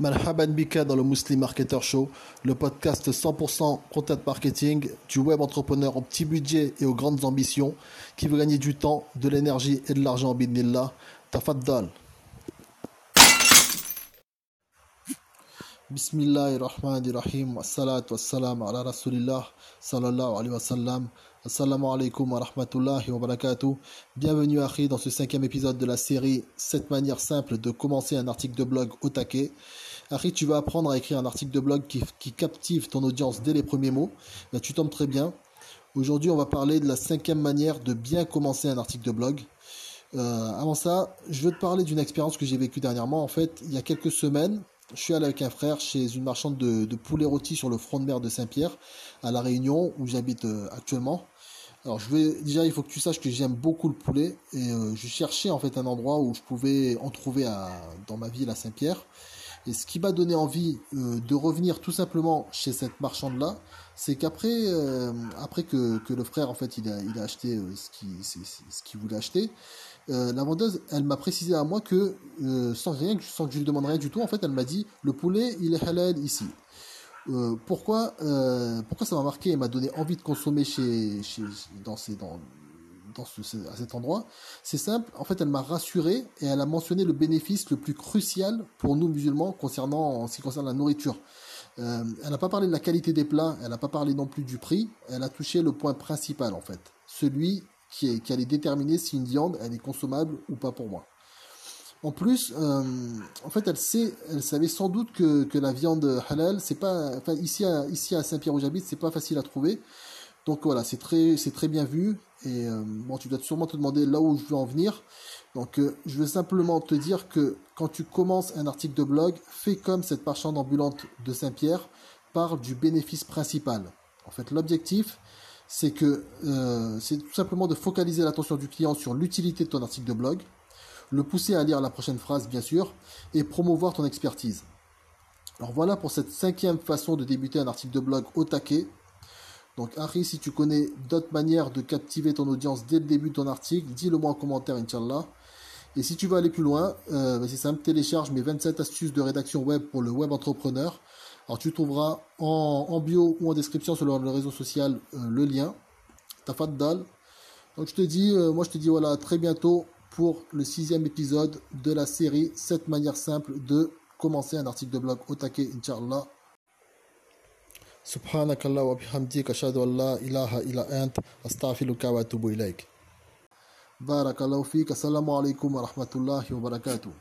Marhaban Bika dans le Muslim Marketer Show, le podcast 100% content marketing du web entrepreneur au petit budget et aux grandes ambitions qui veut gagner du temps, de l'énergie et de l'argent bidnillah. Tafaddal. Bismillahirrahmanirrahim. Ala rasulillah sallallahu alayhi wa sallam. Assalamu alaikum wa rahmatullahi wa barakatuh. Bienvenue Akhi dans ce cinquième épisode de la série 7 manières simples de commencer un article de blog au taquet. Harry, tu vas apprendre à écrire un article de blog qui, captive ton audience dès les premiers mots. Ben, tu tombes très bien. Aujourd'hui, on va parler de la cinquième manière de bien commencer un article de blog. Euh, avant ça, je veux te parler d'une expérience que j'ai vécue dernièrement. En fait, il y a quelques semaines, je suis allé avec un frère chez une marchande de, poulet rôti sur le front de mer de Saint-Pierre, à La Réunion, où j'habite euh, actuellement. Alors, je vais déjà, il faut que tu saches que j'aime beaucoup le poulet et euh, je cherchais en fait un endroit où je pouvais en trouver à, dans ma ville à Saint-Pierre. Et ce qui m'a donné envie euh, de revenir tout simplement chez cette marchande-là, c'est qu'après euh, après que, que, le frère, en fait, il a, acheté euh, ce qu'il ce qu'il voulait acheter, la vendeuse, elle m'a précisé à moi que, sans rien, sans que je lui demande rien du tout, en fait, elle m'a dit, le poulet, il est halal ici. pourquoi, pourquoi ça m'a marqué et m'a donné envie de consommer chez, chez, dans, ces, dans, à cet endroit C'est simple, en fait, elle m'a rassuré et elle a mentionné le bénéfice le plus crucial pour nous musulmans concernant, ce qui concerne la nourriture. Euh, elle n'a pas parlé de la qualité des plats, elle n'a pas parlé non plus du prix, elle a touché le point principal en fait, celui qui, est, qui allait déterminer si une viande elle est consommable ou pas pour moi. En plus, euh, en fait, elle sait, elle savait sans doute que, la viande halal, c'est pas, ici à, ici à Saint-Pierre où j'habite, c'est pas facile à trouver. Donc voilà, c'est très, bien vu. Et euh, bon, tu dois sûrement te demander là où je veux en venir. Donc euh, je veux simplement te dire que quand tu commences un article de blog, fais comme cette marchande ambulante de Saint-Pierre, parle du bénéfice principal. En fait, l'objectif, c'est que euh, c'est tout simplement de focaliser l'attention du client sur l'utilité de ton article de blog, le pousser à lire la prochaine phrase, bien sûr, et promouvoir ton expertise. Alors voilà pour cette cinquième façon de débuter un article de blog au taquet. Donc Harry, si tu connais d'autres manières de captiver ton audience dès le début de ton article, dis-le moi en commentaire, Inch'Allah. Et si tu veux aller plus loin, euh, bah, c'est simple, télécharge mes 27 astuces de rédaction web pour le web entrepreneur. Alors tu trouveras en, bio ou en description sur le, réseau social euh, le lien. Tafaddal. Donc je te dis, euh, moi je te dis voilà, très bientôt pour le sixième épisode de la série 7 manières simples de commencer un article de blog au taquet, Inch'Allah. سبحانك الله وبحمدك أشهد أن لا إله إلا أنت أستغفرك وأتوب إليك. بارك الله فيك. السلام عليكم ورحمة الله وبركاته.